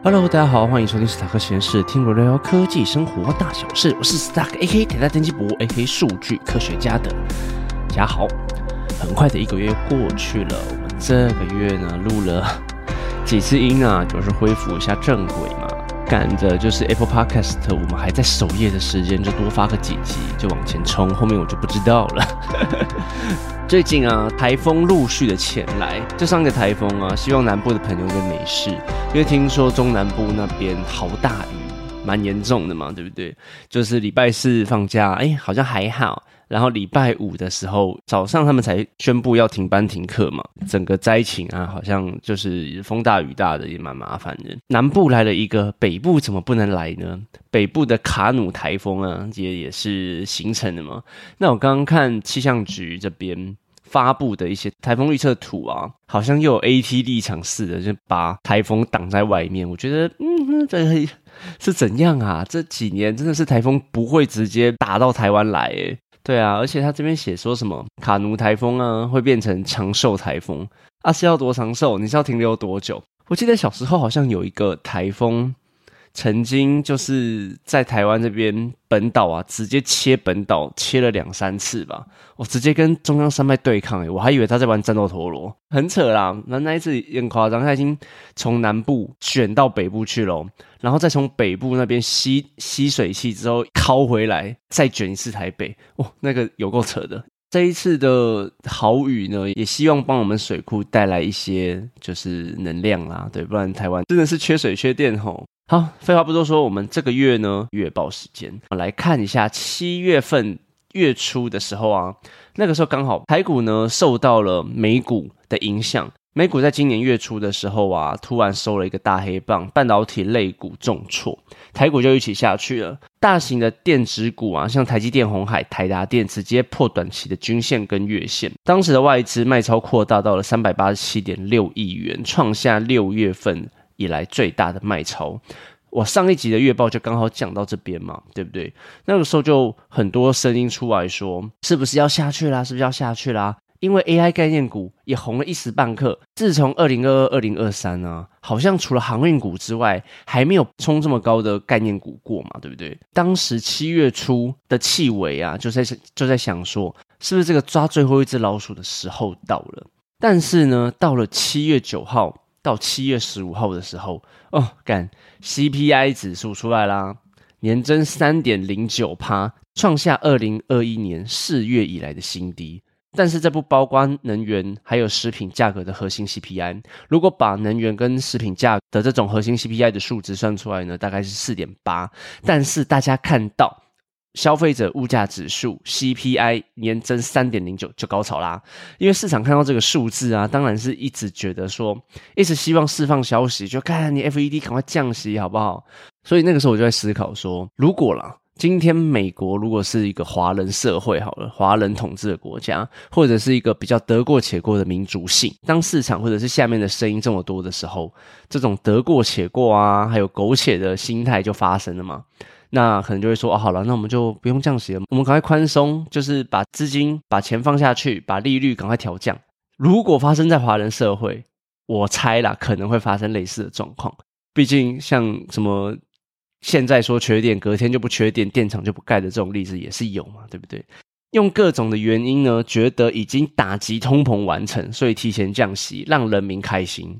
Hello，大家好，欢迎收听史塔克实验室，听我聊聊科技生活大小事。我是史塔克 AK 台大电机博 AK 数据科学家的家豪。很快的一个月过去了，我们这个月呢录了几次音啊，就是恢复一下正轨嘛。赶着就是 Apple Podcast，我们还在首页的时间，就多发个几集就往前冲，后面我就不知道了。最近啊，台风陆续的前来，这上个台风啊，希望南部的朋友就没事，因为听说中南部那边好大雨，蛮严重的嘛，对不对？就是礼拜四放假，哎，好像还好。然后礼拜五的时候早上，他们才宣布要停班停课嘛。整个灾情啊，好像就是风大雨大的，也蛮麻烦的。南部来了一个，北部怎么不能来呢？北部的卡努台风啊，也也是形成的嘛。那我刚刚看气象局这边发布的一些台风预测图啊，好像又有 AT 立场似的，就把台风挡在外面。我觉得，嗯，这是怎样啊？这几年真的是台风不会直接打到台湾来，诶对啊，而且他这边写说什么卡努台风啊，会变成长寿台风啊，是要多长寿？你是要停留多久？我记得小时候好像有一个台风。曾经就是在台湾这边本岛啊，直接切本岛切了两三次吧，我直接跟中央山脉对抗诶，我还以为他在玩战斗陀螺，很扯啦。那那一次也很夸张，他已经从南部卷到北部去了，然后再从北部那边吸吸水汽之后靠回来，再卷一次台北，哇，那个有够扯的。这一次的好雨呢，也希望帮我们水库带来一些就是能量啦，对，不然台湾真的是缺水缺电吼。好，废话不多说，我们这个月呢月报时间，来看一下七月份月初的时候啊，那个时候刚好台股呢受到了美股的影响，美股在今年月初的时候啊，突然收了一个大黑棒，半导体类股重挫，台股就一起下去了。大型的电子股啊，像台积电、红海、台达电直接破短期的均线跟月线，当时的外资卖超扩大到了三百八十七点六亿元，创下六月份。以来最大的卖超，我上一集的月报就刚好讲到这边嘛，对不对？那个时候就很多声音出来说，是不是要下去啦？是不是要下去啦？因为 AI 概念股也红了一时半刻。自从二零二二、二零二三啊，好像除了航运股之外，还没有冲这么高的概念股过嘛，对不对？当时七月初的气尾啊，就在就在想说，是不是这个抓最后一只老鼠的时候到了？但是呢，到了七月九号。到七月十五号的时候，哦，干 CPI 指数出来啦，年增三点零九趴，创下二零二一年四月以来的新低。但是这不包括能源还有食品价格的核心 CPI。如果把能源跟食品价的这种核心 CPI 的数值算出来呢，大概是四点八。但是大家看到。消费者物价指数 CPI 年增三点零九就高潮啦，因为市场看到这个数字啊，当然是一直觉得说，一直希望释放消息，就看你 FED 赶快降息好不好？所以那个时候我就在思考说，如果啦，今天美国如果是一个华人社会好了，华人统治的国家，或者是一个比较得过且过的民族性，当市场或者是下面的声音这么多的时候，这种得过且过啊，还有苟且的心态就发生了嘛。那可能就会说哦，好了，那我们就不用降息了，我们赶快宽松，就是把资金、把钱放下去，把利率赶快调降。如果发生在华人社会，我猜啦，可能会发生类似的状况。毕竟像什么现在说缺电，隔天就不缺电，电厂就不盖的这种例子也是有嘛，对不对？用各种的原因呢，觉得已经打击通膨完成，所以提前降息，让人民开心。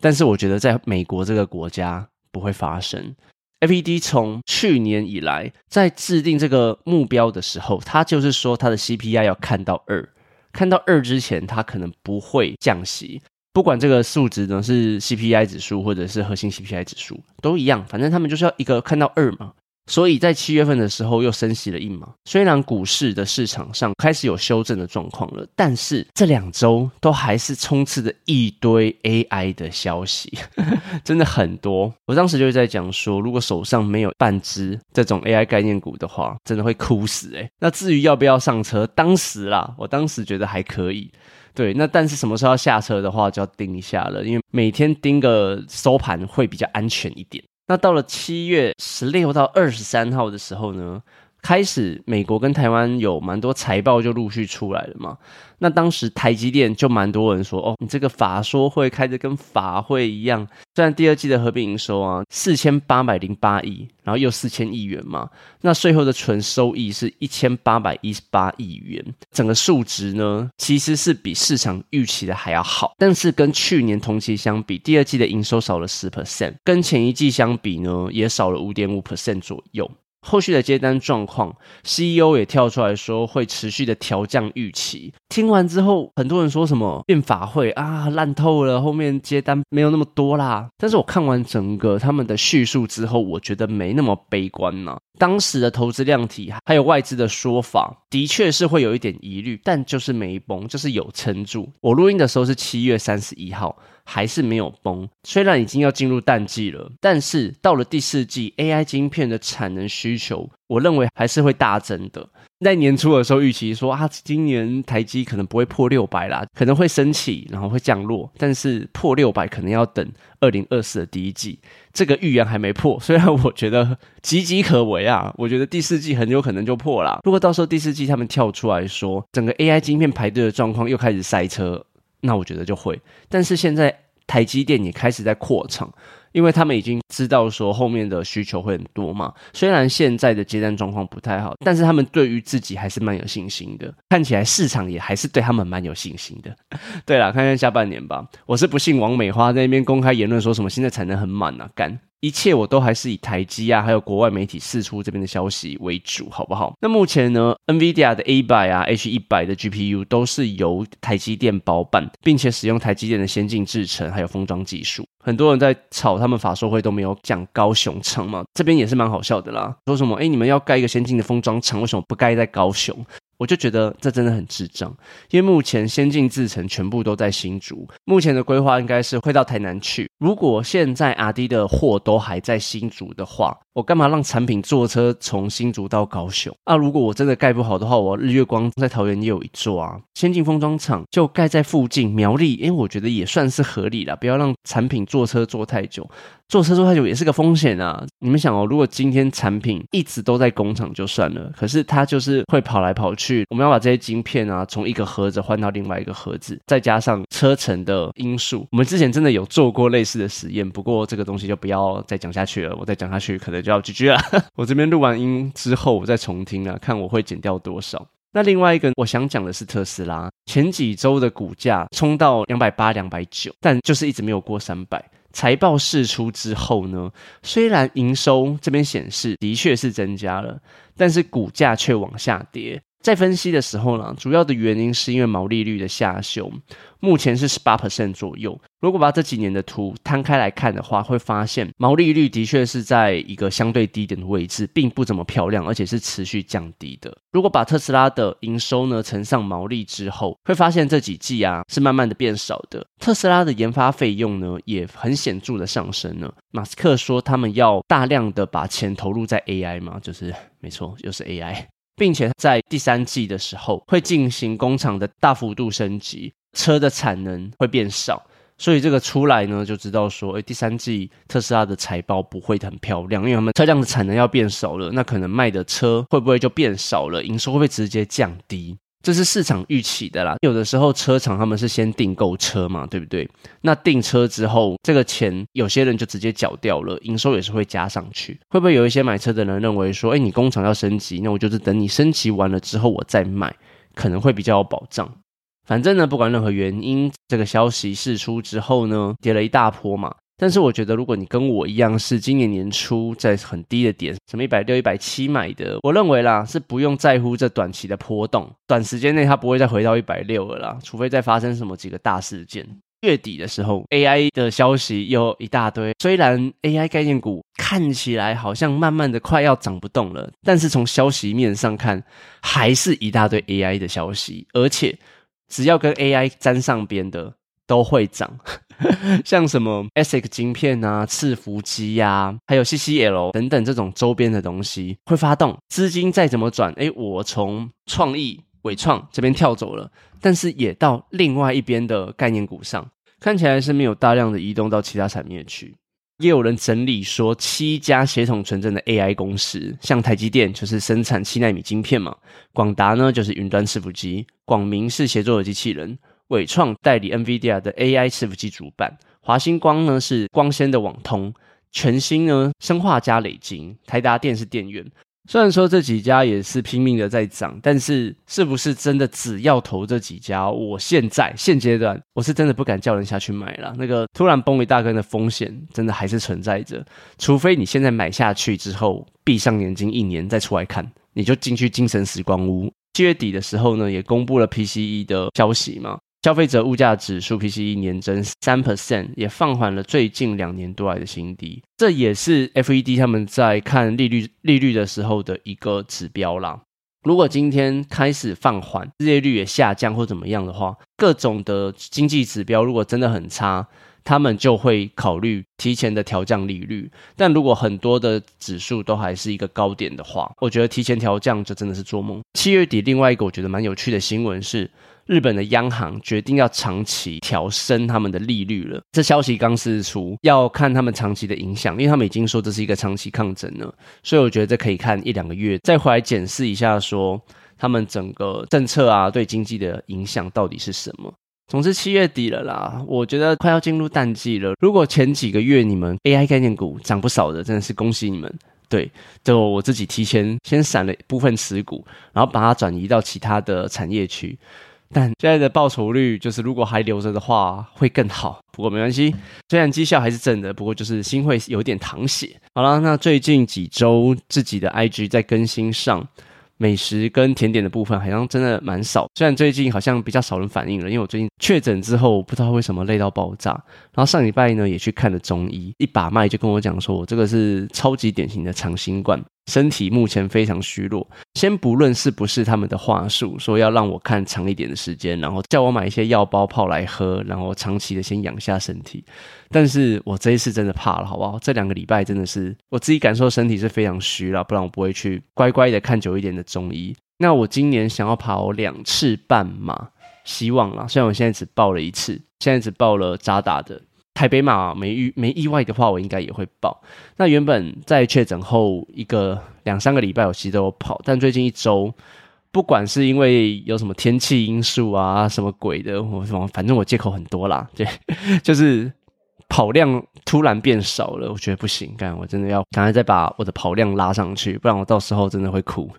但是我觉得在美国这个国家不会发生。FED 从去年以来，在制定这个目标的时候，它就是说它的 CPI 要看到二，看到二之前，它可能不会降息。不管这个数值呢是 CPI 指数或者是核心 CPI 指数，都一样，反正他们就是要一个看到二嘛。所以在七月份的时候又升息了一码，虽然股市的市场上开始有修正的状况了，但是这两周都还是充斥着一堆 AI 的消息，真的很多。我当时就是在讲说，如果手上没有半只这种 AI 概念股的话，真的会哭死诶那至于要不要上车，当时啦，我当时觉得还可以。对，那但是什么时候要下车的话，就要盯一下了，因为每天盯个收盘会比较安全一点。那到了七月十六到二十三号的时候呢，开始美国跟台湾有蛮多财报就陆续出来了嘛。那当时台积电就蛮多人说，哦，你这个法说会开的跟法会一样。虽然第二季的合并营收啊四千八百零八亿，然后又四千亿元嘛，那税后的纯收益是一千八百一十八亿元，整个数值呢其实是比市场预期的还要好。但是跟去年同期相比，第二季的营收少了十 percent，跟前一季相比呢也少了五点五 percent 左右。后续的接单状况，CEO 也跳出来说会持续的调降预期。听完之后，很多人说什么变法会啊烂透了，后面接单没有那么多啦。但是我看完整个他们的叙述之后，我觉得没那么悲观呢。当时的投资量体还有外资的说法，的确是会有一点疑虑，但就是没崩，就是有撑住。我录音的时候是七月三十一号。还是没有崩，虽然已经要进入淡季了，但是到了第四季，AI 晶片的产能需求，我认为还是会大增的。在年初的时候预期说啊，今年台积可能不会破六百啦，可能会升起，然后会降落，但是破六百可能要等二零二四的第一季。这个预言还没破，虽然我觉得岌岌可危啊，我觉得第四季很有可能就破了。如果到时候第四季他们跳出来说，整个 AI 晶片排队的状况又开始塞车。那我觉得就会，但是现在台积电也开始在扩厂，因为他们已经知道说后面的需求会很多嘛。虽然现在的接单状况不太好，但是他们对于自己还是蛮有信心的。看起来市场也还是对他们蛮有信心的。对了，看看下半年吧。我是不信王美花在那边公开言论说什么现在产能很满啊，干。一切我都还是以台积啊，还有国外媒体释出这边的消息为主，好不好？那目前呢，NVIDIA 的 A 百啊、H 一百的 GPU 都是由台积电包办，并且使用台积电的先进制程还有封装技术。很多人在吵他们法说会都没有讲高雄厂嘛，这边也是蛮好笑的啦。说什么？哎，你们要盖一个先进的封装厂，为什么不盖在高雄？我就觉得这真的很智障，因为目前先进制程全部都在新竹，目前的规划应该是会到台南去。如果现在阿迪的货都还在新竹的话，我干嘛让产品坐车从新竹到高雄？啊，如果我真的盖不好的话，我日月光在桃园也有一座啊，先进封装厂就盖在附近苗栗，因为我觉得也算是合理了，不要让产品坐车坐太久。坐车坐太久也是个风险啊！你们想哦，如果今天产品一直都在工厂就算了，可是它就是会跑来跑去，我们要把这些晶片啊从一个盒子换到另外一个盒子，再加上车程的因素，我们之前真的有做过类似的实验，不过这个东西就不要再讲下去了，我再讲下去可能就要 GG 了。我这边录完音之后，我再重听啊，看我会减掉多少。那另外一个我想讲的是特斯拉，前几周的股价冲到两百八、两百九，但就是一直没有过三百。财报释出之后呢，虽然营收这边显示的确是增加了，但是股价却往下跌。在分析的时候呢，主要的原因是因为毛利率的下修，目前是十八 percent 左右。如果把这几年的图摊开来看的话，会发现毛利率的确是在一个相对低点的位置，并不怎么漂亮，而且是持续降低的。如果把特斯拉的营收呢乘上毛利之后，会发现这几季啊是慢慢的变少的。特斯拉的研发费用呢也很显著的上升了。马斯克说他们要大量的把钱投入在 AI 嘛，就是没错，又是 AI。并且在第三季的时候会进行工厂的大幅度升级，车的产能会变少，所以这个出来呢就知道说，哎，第三季特斯拉的财报不会很漂亮，因为他们车辆的产能要变少了，那可能卖的车会不会就变少了，营收会不会直接降低？这是市场预期的啦。有的时候车厂他们是先订购车嘛，对不对？那订车之后，这个钱有些人就直接缴掉了，营收也是会加上去。会不会有一些买车的人认为说，哎，你工厂要升级，那我就是等你升级完了之后我再卖，可能会比较有保障。反正呢，不管任何原因，这个消息释出之后呢，跌了一大波嘛。但是我觉得，如果你跟我一样是今年年初在很低的点，什么一百六、一百七买的，我认为啦是不用在乎这短期的波动，短时间内它不会再回到一百六了啦，除非再发生什么几个大事件。月底的时候，AI 的消息又一大堆，虽然 AI 概念股看起来好像慢慢的快要涨不动了，但是从消息面上看，还是一大堆 AI 的消息，而且只要跟 AI 沾上边的都会涨。像什么 ASIC 晶片啊、伺服机呀，还有 CCL 等等这种周边的东西会发动资金再怎么转，哎，我从创意伟创这边跳走了，但是也到另外一边的概念股上，看起来是没有大量的移动到其他产业去。也有人整理说七家协同纯正的 AI 公司，像台积电就是生产七纳米晶片嘛，广达呢就是云端伺服机，广明是协作的机器人，伟创代理 NVIDIA 的 AI 伺服器主板，华星光呢是光纤的网通，全新呢生化加累晶，台达电是电源。虽然说这几家也是拼命的在涨，但是是不是真的只要投这几家？我现在现阶段我是真的不敢叫人下去买了。那个突然崩一大根的风险，真的还是存在着。除非你现在买下去之后，闭上眼睛一年再出来看，你就进去精神时光屋。七月底的时候呢，也公布了 PCE 的消息嘛。消费者物价指数 PCE 年增三 percent，也放缓了最近两年多来的新低。这也是 FED 他们在看利率利率的时候的一个指标啦。如果今天开始放缓，失业率也下降或怎么样的话，各种的经济指标如果真的很差，他们就会考虑提前的调降利率。但如果很多的指数都还是一个高点的话，我觉得提前调降就真的是做梦。七月底，另外一个我觉得蛮有趣的新闻是。日本的央行决定要长期调升他们的利率了。这消息刚释出，要看他们长期的影响，因为他们已经说这是一个长期抗争了。所以我觉得这可以看一两个月，再回来检视一下，说他们整个政策啊对经济的影响到底是什么。总之七月底了啦，我觉得快要进入淡季了。如果前几个月你们 AI 概念股涨不少的，真的是恭喜你们。对，就我自己提前先散了部分持股，然后把它转移到其他的产业区。但现在的报酬率就是，如果还留着的话，会更好。不过没关系，虽然绩效还是正的，不过就是心会有点淌血。好了，那最近几周自己的 IG 在更新上。美食跟甜点的部分好像真的蛮少，虽然最近好像比较少人反应了，因为我最近确诊之后不知道为什么累到爆炸，然后上礼拜呢也去看了中医，一把脉就跟我讲说，我这个是超级典型的长新冠。身体目前非常虚弱，先不论是不是他们的话术，说要让我看长一点的时间，然后叫我买一些药包泡来喝，然后长期的先养下身体。但是我这一次真的怕了，好不好？这两个礼拜真的是我自己感受身体是非常虚了，不然我不会去乖乖的看久一点的中医。那我今年想要跑两次半马，希望啦。虽然我现在只报了一次，现在只报了扎打的。台北马没意没意外的话，我应该也会报。那原本在确诊后一个两三个礼拜，我其实都有跑，但最近一周，不管是因为有什么天气因素啊，什么鬼的，我什么反正我借口很多啦，对，就是跑量突然变少了，我觉得不行，干我真的要赶快再把我的跑量拉上去，不然我到时候真的会哭。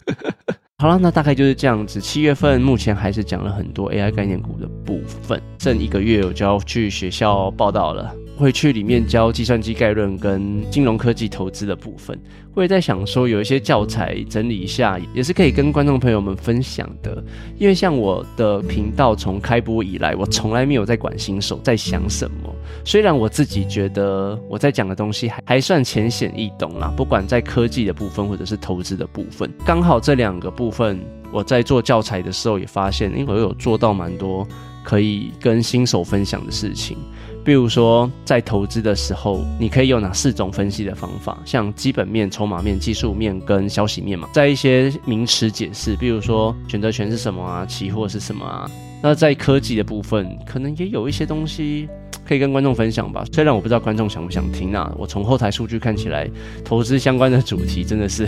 好了，那大概就是这样子。七月份目前还是讲了很多 AI 概念股的部分，剩一个月我就要去学校报道了。会去里面教计算机概论跟金融科技投资的部分，会在想说有一些教材整理一下，也是可以跟观众朋友们分享的。因为像我的频道从开播以来，我从来没有在管新手在想什么。虽然我自己觉得我在讲的东西还还算浅显易懂啦，不管在科技的部分或者是投资的部分，刚好这两个部分我在做教材的时候也发现，因为我有做到蛮多可以跟新手分享的事情。比如说，在投资的时候，你可以有哪四种分析的方法？像基本面、筹码面、技术面跟消息面嘛。在一些名词解释，比如说选择权是什么啊，期货是什么啊。那在科技的部分，可能也有一些东西。可以跟观众分享吧，虽然我不知道观众想不想听啊。我从后台数据看起来，投资相关的主题真的是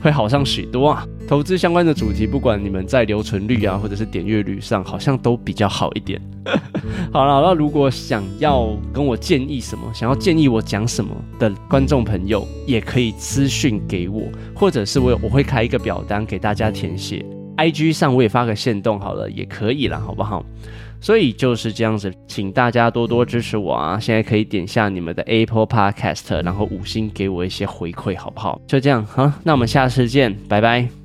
会好上许多啊。投资相关的主题，不管你们在留存率啊，或者是点阅率上，好像都比较好一点。好了，那如果想要跟我建议什么，想要建议我讲什么的观众朋友，也可以私讯给我，或者是我我会开一个表单给大家填写。IG 上我也发个线动好了，也可以了，好不好？所以就是这样子，请大家多多支持我啊！现在可以点下你们的 Apple Podcast，然后五星给我一些回馈，好不好？就这样，哈，那我们下次见，拜拜。